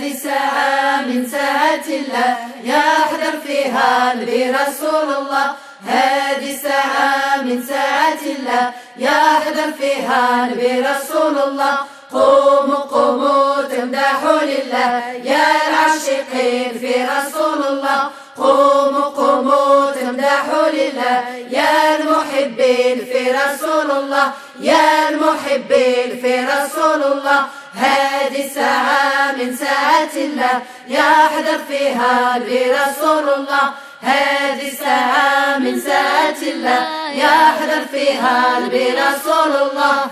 هذه ساعة من ساعات الله يحضر فيها النبي رسول الله. هذه ساعة من ساعات الله يحضر فيها النبي رسول الله. قوموا قوموا تمدحوا لله يا العاشقين في رسول الله. قوموا قوموا تمدحوا لله يا المحبين في رسول الله. يا المحبين في رسول الله. هذه الساعة من ساعات الله يحضر فيها برسول الله. هذه الساعة من ساعات الله يحضر فيها برسول الله.